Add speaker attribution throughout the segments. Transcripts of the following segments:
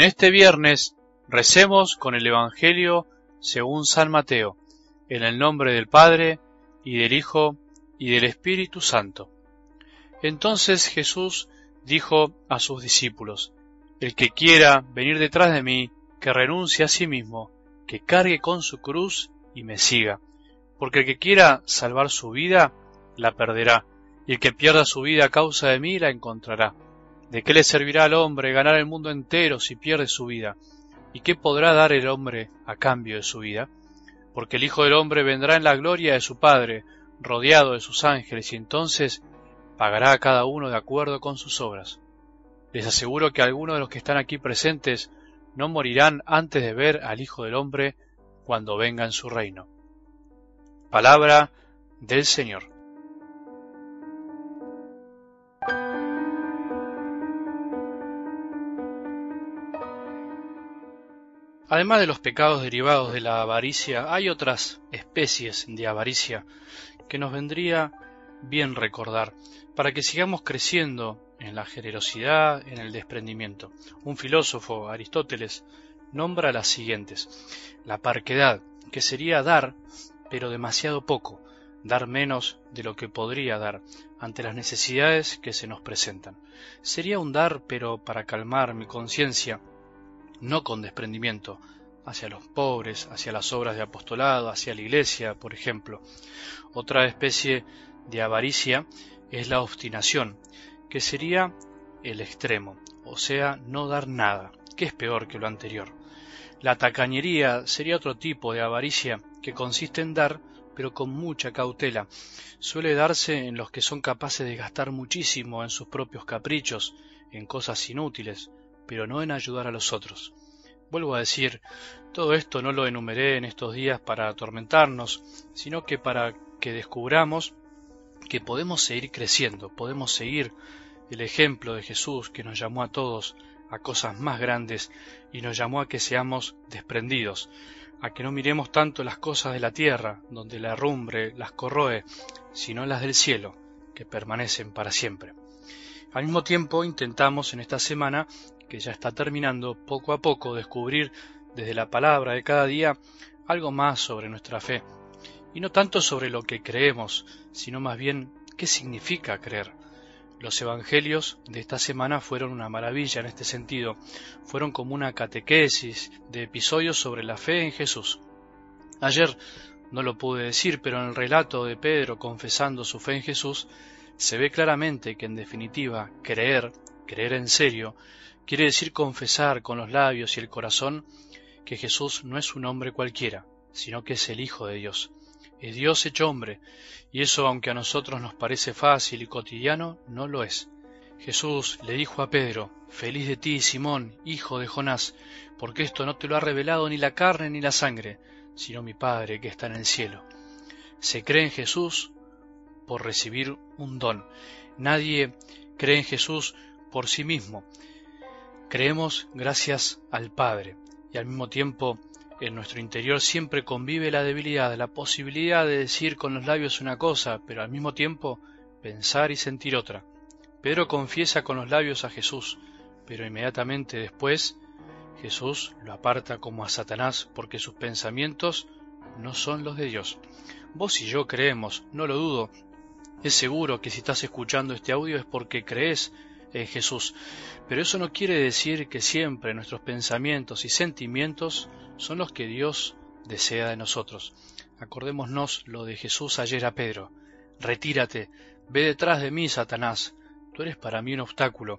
Speaker 1: En este viernes recemos con el Evangelio según San Mateo, en el nombre del Padre, y del Hijo, y del Espíritu Santo. Entonces Jesús dijo a sus discípulos, El que quiera venir detrás de mí, que renuncie a sí mismo, que cargue con su cruz y me siga. Porque el que quiera salvar su vida, la perderá, y el que pierda su vida a causa de mí, la encontrará. ¿De qué le servirá al hombre ganar el mundo entero si pierde su vida? ¿Y qué podrá dar el hombre a cambio de su vida? Porque el Hijo del Hombre vendrá en la gloria de su Padre, rodeado de sus ángeles, y entonces pagará a cada uno de acuerdo con sus obras. Les aseguro que algunos de los que están aquí presentes no morirán antes de ver al Hijo del Hombre cuando venga en su reino. Palabra del Señor. Además de los pecados derivados de la avaricia, hay otras especies de avaricia que nos vendría bien recordar para que sigamos creciendo en la generosidad, en el desprendimiento. Un filósofo, Aristóteles, nombra las siguientes. La parquedad, que sería dar, pero demasiado poco, dar menos de lo que podría dar ante las necesidades que se nos presentan. Sería un dar, pero para calmar mi conciencia, no con desprendimiento, hacia los pobres, hacia las obras de apostolado, hacia la iglesia, por ejemplo. Otra especie de avaricia es la obstinación, que sería el extremo, o sea, no dar nada, que es peor que lo anterior. La tacañería sería otro tipo de avaricia que consiste en dar, pero con mucha cautela. Suele darse en los que son capaces de gastar muchísimo en sus propios caprichos, en cosas inútiles, pero no en ayudar a los otros. Vuelvo a decir, todo esto no lo enumeré en estos días para atormentarnos, sino que para que descubramos que podemos seguir creciendo, podemos seguir el ejemplo de Jesús que nos llamó a todos a cosas más grandes y nos llamó a que seamos desprendidos, a que no miremos tanto las cosas de la tierra, donde la herrumbre las corroe, sino las del cielo, que permanecen para siempre. Al mismo tiempo intentamos en esta semana, que ya está terminando, poco a poco descubrir desde la palabra de cada día algo más sobre nuestra fe, y no tanto sobre lo que creemos, sino más bien qué significa creer. Los evangelios de esta semana fueron una maravilla en este sentido, fueron como una catequesis de episodios sobre la fe en Jesús. Ayer no lo pude decir, pero en el relato de Pedro confesando su fe en Jesús, se ve claramente que en definitiva creer, creer en serio, quiere decir confesar con los labios y el corazón que Jesús no es un hombre cualquiera, sino que es el Hijo de Dios. Es Dios hecho hombre, y eso aunque a nosotros nos parece fácil y cotidiano, no lo es. Jesús le dijo a Pedro, Feliz de ti, Simón, hijo de Jonás, porque esto no te lo ha revelado ni la carne ni la sangre, sino mi Padre que está en el cielo. Se cree en Jesús por recibir un don. Nadie cree en Jesús por sí mismo. Creemos gracias al Padre y al mismo tiempo en nuestro interior siempre convive la debilidad, la posibilidad de decir con los labios una cosa, pero al mismo tiempo pensar y sentir otra. Pedro confiesa con los labios a Jesús, pero inmediatamente después Jesús lo aparta como a Satanás porque sus pensamientos no son los de Dios. Vos y yo creemos, no lo dudo, es seguro que si estás escuchando este audio es porque crees en Jesús, pero eso no quiere decir que siempre nuestros pensamientos y sentimientos son los que Dios desea de nosotros. Acordémonos lo de Jesús ayer a Pedro. Retírate, ve detrás de mí, Satanás. Tú eres para mí un obstáculo,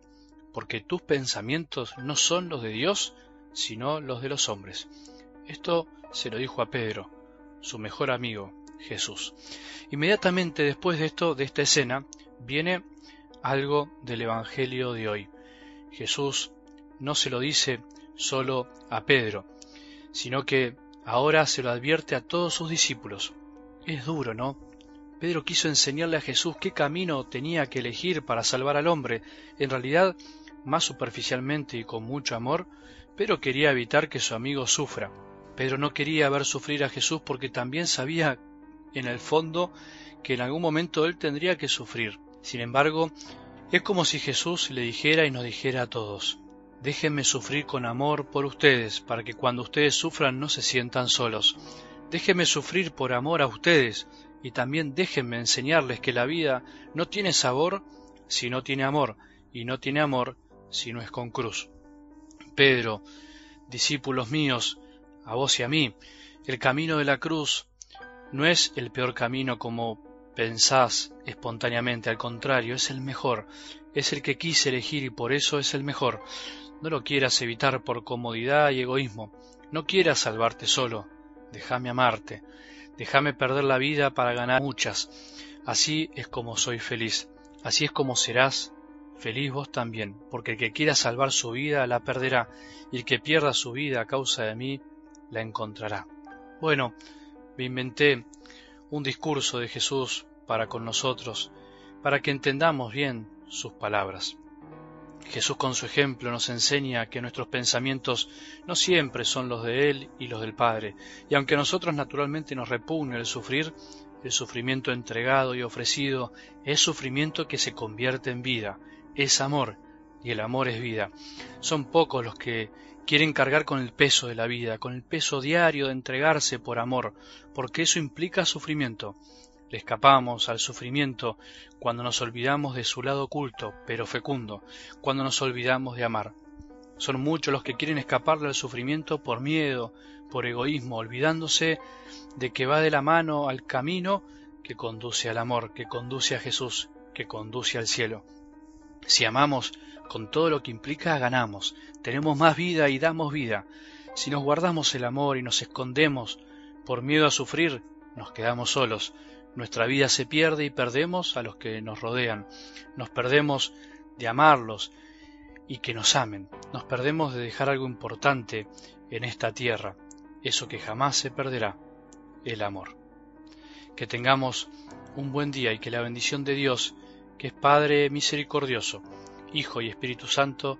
Speaker 1: porque tus pensamientos no son los de Dios, sino los de los hombres. Esto se lo dijo a Pedro, su mejor amigo, Jesús. Inmediatamente después de esto, de esta escena, viene algo del Evangelio de hoy. Jesús no se lo dice solo a Pedro, sino que ahora se lo advierte a todos sus discípulos. Es duro, ¿no? Pedro quiso enseñarle a Jesús qué camino tenía que elegir para salvar al hombre. En realidad, más superficialmente y con mucho amor, Pedro quería evitar que su amigo sufra. Pedro no quería ver sufrir a Jesús porque también sabía en el fondo que en algún momento él tendría que sufrir. Sin embargo, es como si Jesús le dijera y nos dijera a todos, Déjenme sufrir con amor por ustedes, para que cuando ustedes sufran no se sientan solos. Déjenme sufrir por amor a ustedes, y también déjenme enseñarles que la vida no tiene sabor si no tiene amor, y no tiene amor si no es con cruz. Pedro, discípulos míos, a vos y a mí, el camino de la cruz no es el peor camino como pensás espontáneamente, al contrario, es el mejor, es el que quise elegir y por eso es el mejor. No lo quieras evitar por comodidad y egoísmo. No quieras salvarte solo. Déjame amarte. Déjame perder la vida para ganar muchas. Así es como soy feliz. Así es como serás feliz vos también, porque el que quiera salvar su vida la perderá, y el que pierda su vida a causa de mí la encontrará. Bueno, me inventé un discurso de Jesús para con nosotros, para que entendamos bien sus palabras. Jesús con su ejemplo nos enseña que nuestros pensamientos no siempre son los de Él y los del Padre, y aunque a nosotros naturalmente nos repugne el sufrir, el sufrimiento entregado y ofrecido es sufrimiento que se convierte en vida, es amor, y el amor es vida. Son pocos los que quieren cargar con el peso de la vida, con el peso diario de entregarse por amor, porque eso implica sufrimiento. Le escapamos al sufrimiento cuando nos olvidamos de su lado oculto, pero fecundo, cuando nos olvidamos de amar. Son muchos los que quieren escaparle al sufrimiento por miedo, por egoísmo, olvidándose de que va de la mano al camino que conduce al amor, que conduce a Jesús, que conduce al cielo. Si amamos con todo lo que implica, ganamos, tenemos más vida y damos vida. Si nos guardamos el amor y nos escondemos por miedo a sufrir, nos quedamos solos, nuestra vida se pierde y perdemos a los que nos rodean. Nos perdemos de amarlos y que nos amen. Nos perdemos de dejar algo importante en esta tierra, eso que jamás se perderá, el amor. Que tengamos un buen día y que la bendición de Dios, que es Padre misericordioso, Hijo y Espíritu Santo,